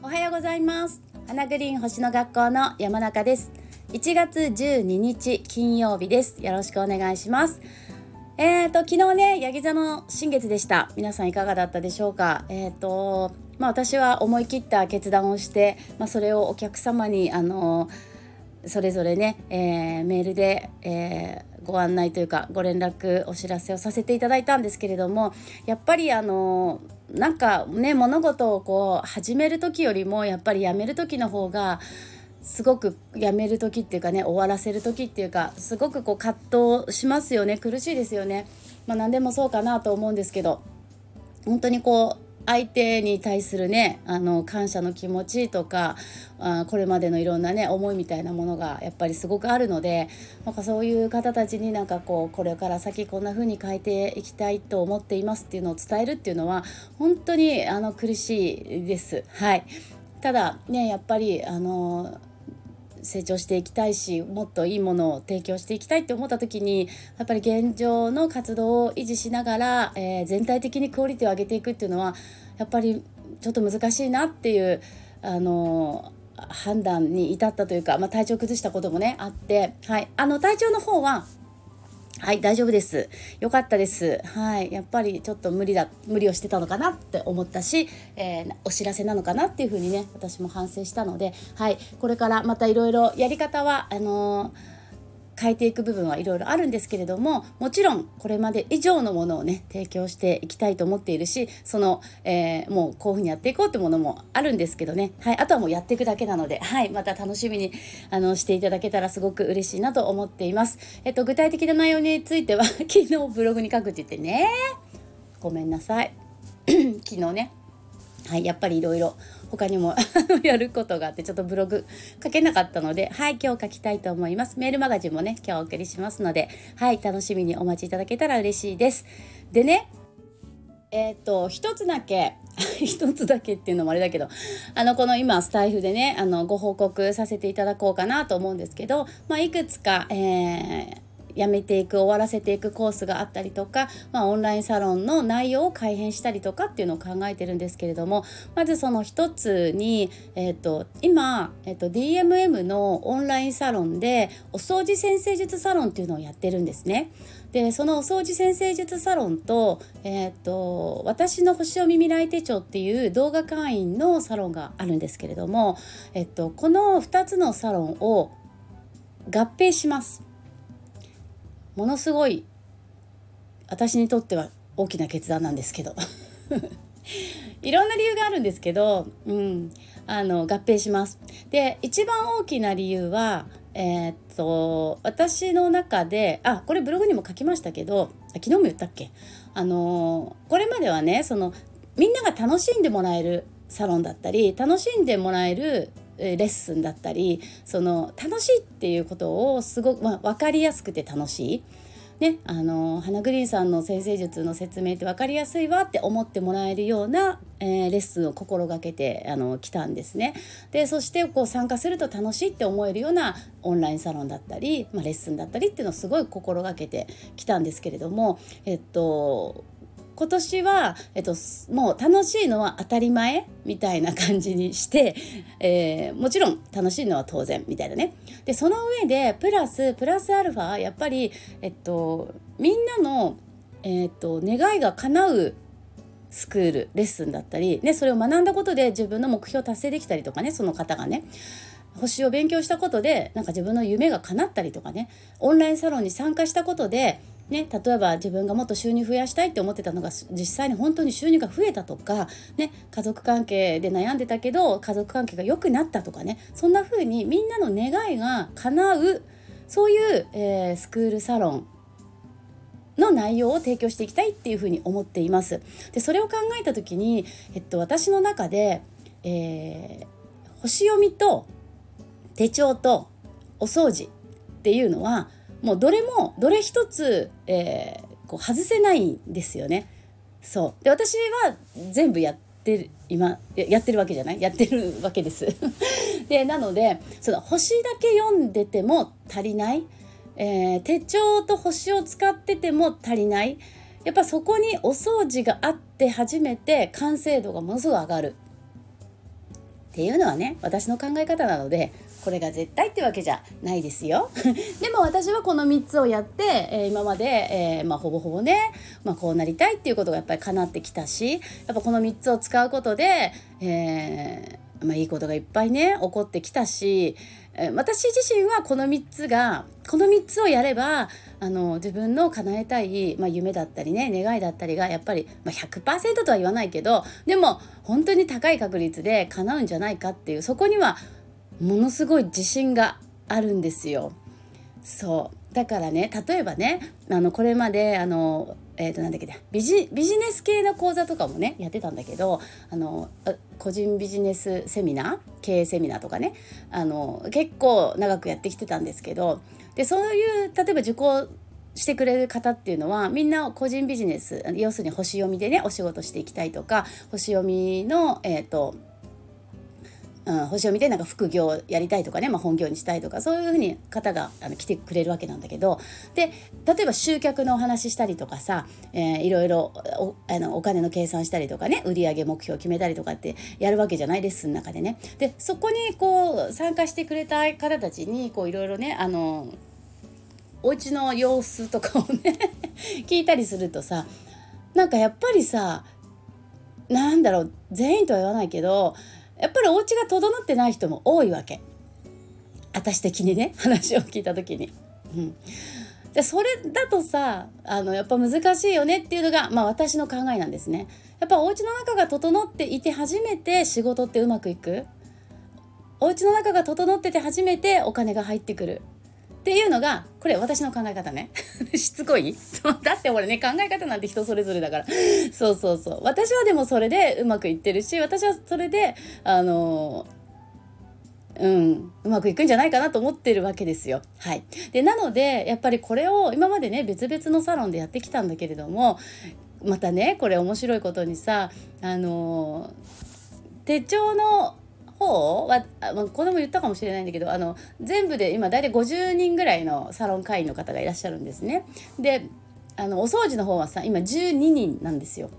おはようございます。花グリーン星の学校の山中です。1月12日金曜日です。よろしくお願いします。えーと昨日ねヤギ座の新月でした。皆さんいかがだったでしょうか？えーとまあ私は思い切った決断をして、まあ、それをお客様にあのそれぞれね、えー、メールで、えー、ご案内というかご連絡お知らせをさせていただいたんですけれどもやっぱりあのなんかね物事をこう始める時よりもやっぱりやめる時の方がすごくやめる時っていうかね終わらせる時っていうかすごくこう葛藤しますよね苦しいですよね。まあ、何でもそうかなと思うんですけど本当にこう相手に対するねあの感謝の気持ちとかあこれまでのいろんなね思いみたいなものがやっぱりすごくあるのでなんかそういう方たちになんかこうこれから先こんな風に変えていきたいと思っていますっていうのを伝えるっていうのは本当にあの苦しいです。はいただねやっぱりあの成長していきたいしもっといいものを提供していきたいって思った時にやっぱり現状の活動を維持しながら、えー、全体的にクオリティを上げていくっていうのはやっぱりちょっと難しいなっていうあの判断に至ったというか、まあ、体調崩したこともねあって、はい、あの体調の方ははい、大丈夫です。よかったです。はい、やっぱりちょっと無理だ、無理をしてたのかなって思ったし、えー、お知らせなのかなっていうふうにね、私も反省したので、はい、これからまたいろいろやり方は、あのー変えていく部分はいろいろあるんですけれどももちろんこれまで以上のものをね提供していきたいと思っているしその、えー、もうこういうふうにやっていこうってものもあるんですけどね、はい、あとはもうやっていくだけなので、はい、また楽しみにあのしていただけたらすごく嬉しいなと思っています。えっと、具体的な内容については 昨日ブログに書くって言ってね。ごめんなさい。昨日ね。はいやっぱりいろいろ他にも やることがあってちょっとブログ書けなかったのではい今日書きたいと思います。メールマガジンもね今日お送りしますのではい楽しみにお待ちいただけたら嬉しいです。でねえっ、と一つだけ 一つだけっていうのもあれだけどあのこの今スタイフでねあのご報告させていただこうかなと思うんですけど、まあ、いくつか、えーやめていく終わらせていくコースがあったりとか、まあ、オンラインサロンの内容を改変したりとかっていうのを考えてるんですけれどもまずその一つに、えーと、今、えーと、DMM のオンラインサロンでお掃除先生術サロンっていうのをやってるんですね。でそのお掃除先生術サロンと,、えーと私の星読み未来手帳っていう動画会員のサロンがあるんですけれども、えっと、この2つのサロンを合併します。ものすごい私にとっては大きな決断なんですけど。いろんな理由があるんですけど、うん、あの合併します。で一番大きな理由はえー、っと私の中であこれブログにも書きましたけど昨日も言ったっけ？あのこれまではねそのみんなが楽しんでもらえるサロンだったり楽しんでもらえるレッスンだったりその楽しいっていうことをすごく、まあ、分かりやすくて楽しい。ね、あの花グリーンさんの先生術の説明って分かりやすいわって思ってもらえるような、えー、レッスンを心がけてあの来たんですね。でそしてこう参加すると楽しいって思えるようなオンラインサロンだったり、まあ、レッスンだったりっていうのをすごい心がけてきたんですけれども、えっと、今年は、えっと、もう楽しいのは当たり前みたいな感じにして、えー、もちろん楽しいのは当然みたいなね。でその上でプラスプラスアルファやっぱり、えっと、みんなの、えっと、願いが叶うスクールレッスンだったり、ね、それを学んだことで自分の目標達成できたりとかねその方がね星を勉強したことでなんか自分の夢が叶ったりとかねオンラインサロンに参加したことでね、例えば自分がもっと収入増やしたいって思ってたのが実際に本当に収入が増えたとか、ね、家族関係で悩んでたけど家族関係が良くなったとかねそんな風にみんなの願いが叶うそういう、えー、スクールサロンの内容を提供していきたいっていうふに思っています。でそれを考えた時に、えっと、私の中で、えー、星読みと手帳とお掃除っていうのはもうどれもどれ一つ、えー、こう外せないんですよね。そう。で私は全部やってる今やってるわけじゃない？やってるわけです。でなのでその星だけ読んでても足りない、えー、手帳と星を使ってても足りない？やっぱそこにお掃除があって初めて完成度がものすごい上がる。っていうのはね私の考え方なのでこれが絶対ってわけじゃないですよ。でも私はこの3つをやって、えー、今まで、えー、まあ、ほぼほぼね、まあ、こうなりたいっていうことがやっぱり叶ってきたしやっぱこの3つを使うことで、えー、まあ、いいことがいっぱいね起こってきたし、え私自身はこの3つがこの3つをやればあの自分の叶えたい、まあ、夢だったりね願いだったりがやっぱり、まあ、100%とは言わないけどでも本当に高い確率で叶うんじゃないかっていうそこにはものすごい自信があるんですよ。そうだからね例えばねあのこれまであのえー、となんだっけビジビジネス系の講座とかもねやってたんだけどあの個人ビジネスセミナー経営セミナーとかねあの結構長くやってきてたんですけどでそういう例えば受講してくれる方っていうのはみんな個人ビジネス要するに星読みでねお仕事していきたいとか星読みのえっ、ー、とうん、星を見てなんか副業やりたいとかね、まあ、本業にしたいとかそういうふうに方があの来てくれるわけなんだけどで例えば集客のお話したりとかさ、えー、いろいろおあのお金の計算したりとかね売上目標を決めたりとかってやるわけじゃないレッスンの中でね。でそこにこう参加してくれた方たちにこういろいろねあのお家の様子とかをね 聞いたりするとさなんかやっぱりさなんだろう全員とは言わないけどやっぱりお家が整ってない人も多いわけ私的にね 話を聞いた時に。うんでそれだとさあのやっぱ難しいよねっていうのが、まあ、私の考えなんですね。やっぱお家の中が整っていて初めて仕事ってうまくいくお家の中が整ってて初めてお金が入ってくるっていうのがこれ私の考え方ね。しつこい？だって俺ね考え方なんて人それぞれだから。そうそうそう。私はでもそれでうまくいってるし私はそれであのうん、うまくいくんじゃないかなと思ってるわけですよ。はい、でなのでやっぱりこれを今までね別々のサロンでやってきたんだけれどもまたねこれ面白いことにさあの手帳の方は、まあ、これも言ったかもしれないんだけどあの全部で今大体50人ぐらいのサロン会員の方がいらっしゃるんですね。であのお掃除の方はさ今12人なんですよ。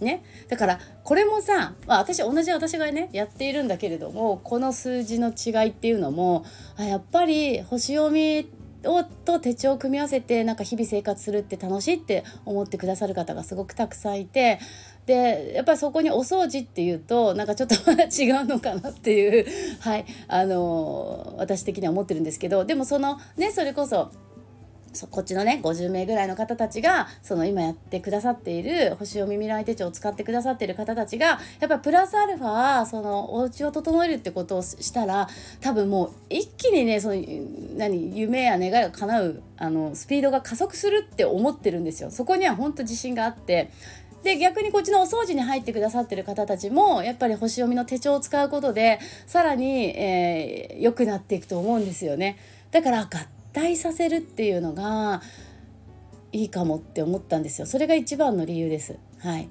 ね、だからこれもさ、まあ、私同じ私がねやっているんだけれどもこの数字の違いっていうのもあやっぱり星読みをと手帳を組み合わせてなんか日々生活するって楽しいって思ってくださる方がすごくたくさんいてでやっぱりそこにお掃除っていうとなんかちょっと違うのかなっていう はいあの私的には思ってるんですけどでもそのねそれこそこっちのね50名ぐらいの方たちがその今やってくださっている星読み未来手帳を使ってくださっている方たちがやっぱプラスアルファそのお家を整えるってことをしたら多分もう一気にねその何夢や願いが叶うあのスピードが加速するって思ってるんですよ。そこには本当自信があってで逆にこっちのお掃除に入ってくださってる方たちもやっぱり星読みの手帳を使うことでさらに、えー、良くなっていくと思うんですよね。だから合体させるっていうのがいいかもって思ったんですよ。それが一番の理由です。はい。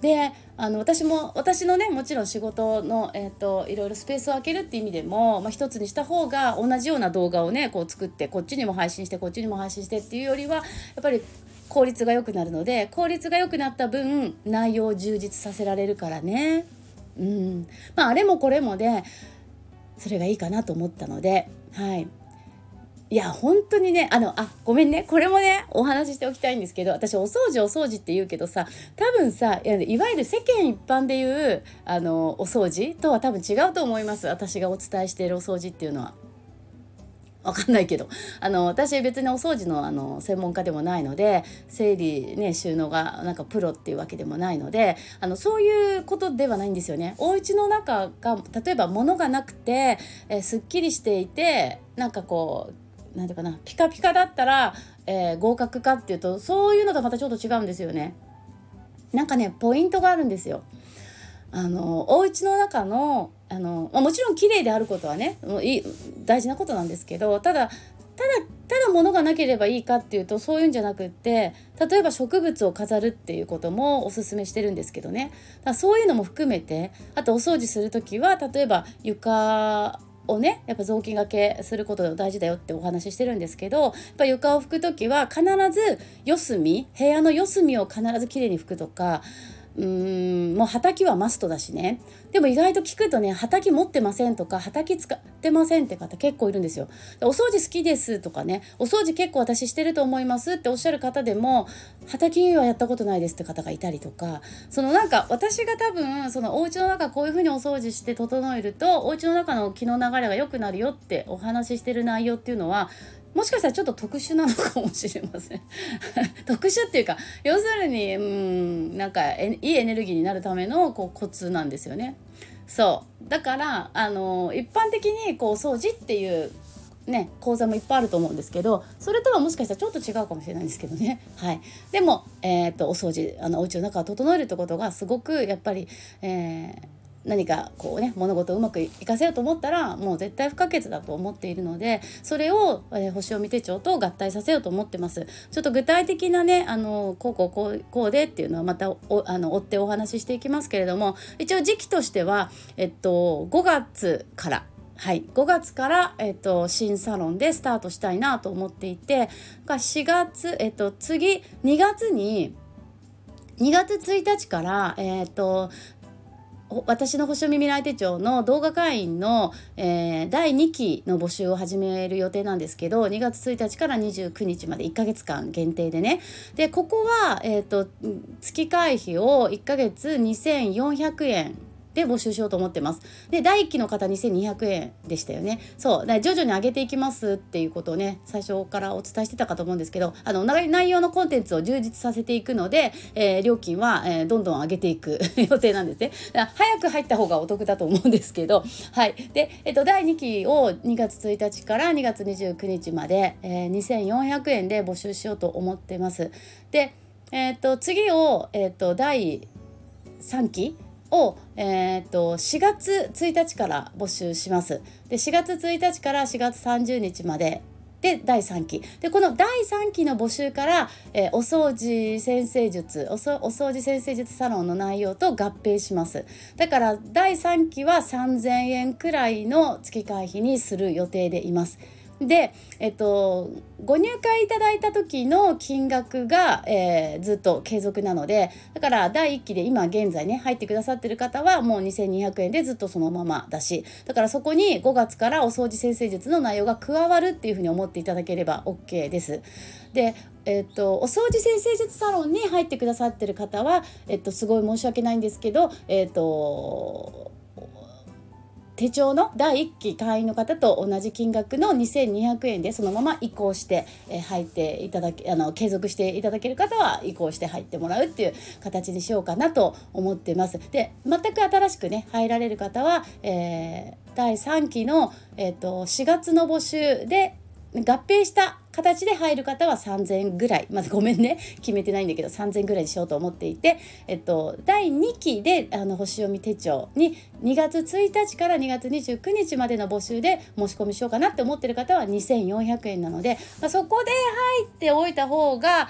であの私も私のねもちろん仕事の、えーと、いろいろスペースを空けるっていう意味でも、まあ、一つにした方が同じような動画をねこう作ってこっちにも配信してこっちにも配信してっていうよりはやっぱり効率が良くなるので効率が良くなった分内容を充実させられるからね。うんまあ、あれもこれもでそれがいいかなと思ったので、はい、いや本当にねあのあごめんねこれもねお話ししておきたいんですけど私お掃除お掃除って言うけどさ多分さいわゆる世間一般で言うあのお掃除とは多分違うと思います私がお伝えしているお掃除っていうのは。わかんないけどあの私別にお掃除のあの専門家でもないので整理ね収納がなんかプロっていうわけでもないのであのそういうことではないんですよね。お家の中が例えば物がなくて、えすっきりしていてなんかこう何ていうかなピカピカだったら、えー、合格かっていうとそういうのとまたちょっと違うんですよね。なんかねポイントがあるんですよ。あのお家の中のあの、まあ、もちろん綺麗であることはねもうい大事なことなんですけどただただただ物がなければいいかっていうとそういうんじゃなくって例えば植物を飾るっていうこともおすすめしてるんですけどね。だそういうのも含めてあとお掃除する時は例えば床をねやっぱ雑巾がけすること大事だよってお話ししてるんですけどやっぱ床を拭く時は必ず四隅部屋の四隅を必ずきれいに拭くとかうーんもう畑はマストだしね。でも意外と聞くとね畑持ってませんとか畑使ってませんって方結構いるんですよ。お掃除好きですとかねお掃除結構私してると思いますっておっしゃる方でも畑はやったことないですって方がいたりとかそのなんか私が多分そのお家の中こういう風にお掃除して整えるとお家の中の気の流れが良くなるよってお話ししてる内容っていうのはもしかしたらちょっと特殊なのかもしれません。特殊っていうか要するにうんなんかいいエネルギーになるためのこうコツなんですよね。そう。だからあの一般的にこう掃除っていうね、講座もいっぱいあると思うんですけどそれとはもしかしたらちょっと違うかもしれないんですけどね、はい、でも、えーと、お掃除あのお家の中を整えるってことがすごくやっぱり、えー何かこうね物事をうまくいかせようと思ったらもう絶対不可欠だと思っているのでそれを、えー、星読み手帳と合体させようと思ってます。ちょっと具体的なねあのこうこうこうこうでっていうのはまたあの追ってお話ししていきますけれども一応時期としてはえっと5月からはい、5月から、えっと、新サロンでスタートしたいなと思っていて4月、えっと、次2月に2月1日から、えっと、私の星読み未来手帳の動画会員の、えー、第2期の募集を始める予定なんですけど2月1日から29日まで1ヶ月間限定でね。でここは、えーと月会費を1ヶ月2400円で募集しようと思ってます。で、第1期の方2200円でしたよね。そう、だ徐々に上げていきますっていうことをね、最初からお伝えしてたかと思うんですけど、あの、内容のコンテンツを充実させていくので、えー、料金は、えー、どんどん上げていく 予定なんですね。だから早く入った方がお得だと思うんですけど、はい。で、えっと、第2期を2月1日から2月29日まで、えー、2400円で募集しようと思ってます。で、えっと、次を、えっと、第3期を、えー、と4月1日から募集します。で4月1日から4月30日まで。で第3期。でこの第3期の募集から、えー、お掃除先生術おそお掃除先生術サロンの内容と合併します。だから第3期は3000円くらいの月会費にする予定でいます。で、えっと、ご入会いただいた時の金額が、えー、ずっと継続なのでだから第1期で今現在ね入ってくださってる方はもう2200円でずっとそのままだしだからそこに5月からお掃除先生術の内容が加わるっていうふうに思っていただければ OK です。でえっと、お掃除先生術サロンに入ってくださってる方は、えっと、すごい申し訳ないんですけど、えっと、手帳の第1期会員の方と同じ金額の2200円でそのまま移行して、え入っていただけあの継続していただける方は移行して入ってもらうっていう形にしようかなと思ってます。で全く新しくね入られる方は、えー、第3期の、えーと4月の募集で合併した形で入る方は3000ぐらい。まずごめんね。決めてないんだけど3000ぐらいにしようと思っていて、えっと、第2期であの星読み手帳に2月1日から2月29日までの募集で申し込みしようかなって思ってる方は2400円なので、まあ、そこで入っておいた方が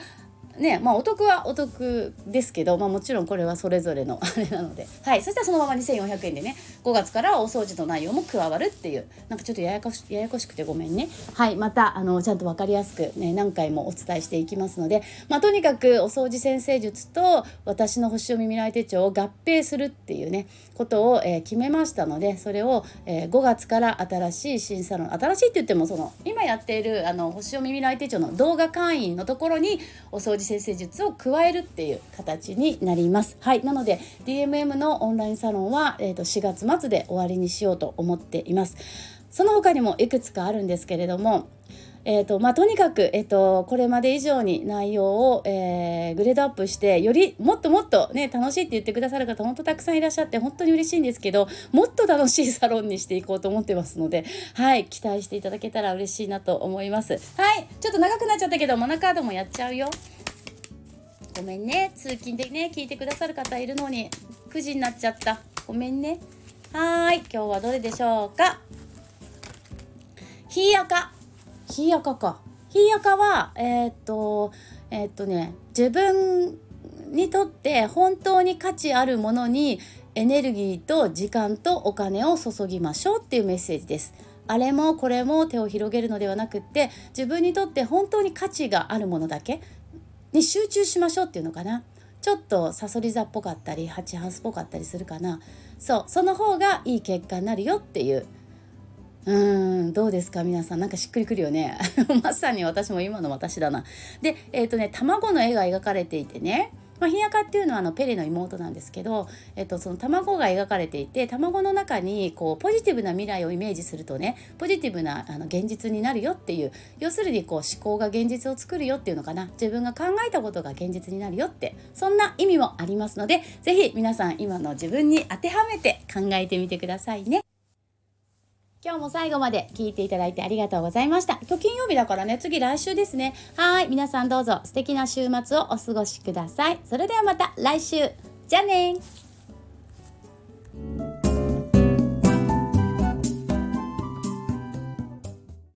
ねまあお得はお得ですけど、まあ、もちろんこれはそれぞれの あれなので。はいそしたらそのまま2400円でね5月からお掃除の内容も加わるっていう。なんかちょっとややこしややこしくてごめんね。はいまたあのちゃんと分かりやすく、ね、何回もお伝えしていきますので、まあ、とにかくお掃除先生術と私の星読み未来手帳を合併するっていうねことを、えー、決めましたのでそれを、えー、5月から新しい審査論新しいって言ってもその今やっているあの星読み未来手帳の動画会員のところにお掃除先生術を加えるっていう形になります。はい、なので DMM のオンラインサロンは、えーと、4月末で終わりにしようと思っています。その他にもいくつかあるんですけれどもえーとまあ、とにかく、えーと、これまで以上に内容を、えー、グレードアップしてよりもっともっと、ね、楽しいって言ってくださる方本当たくさんいらっしゃって本当に嬉しいんですけどもっと楽しいサロンにしていこうと思ってますので、はい、期待していただけたら嬉しいなと思います。はいちょっと長くなっちゃったけどモナカードもやっちゃうよ。ごめんね。通勤でね聞いてくださる方いるのに。9時になっちゃった。ごめんね。はい。今日はどれでしょうか？ひいあか。ひいあかか。ひいあかはえー、っとえー、っとね自分にとって本当に価値あるものにエネルギーと時間とお金を注ぎましょうっていうメッセージです。あれもこれも手を広げるのではなくって自分にとって本当に価値があるものだけ。に集中しましょうっていうのかな。ちょっとさそり座っぽかったりハチハウスっぽかったりするかな。そうその方がいい結果になるよっていう。うーんどうですか？皆さんなんかしっくりくるよね。まさに私も今の私だな。でえっ、ー、とね卵の絵が描かれていてね。まあ、ヒヤカっていうのはあのペレの妹なんですけど、えっと、その卵が描かれていて卵の中にこうポジティブな未来をイメージするとねポジティブなあの現実になるよっていう要するにこう思考が現実を作るよっていうのかな自分が考えたことが現実になるよってそんな意味もありますので是非皆さん今の自分に当てはめて考えてみてくださいね。今日も最後まで聞いていただいてありがとうございました。今日金曜日だからね、次来週ですね。はい、皆さんどうぞ素敵な週末をお過ごしください。それではまた来週。じゃあね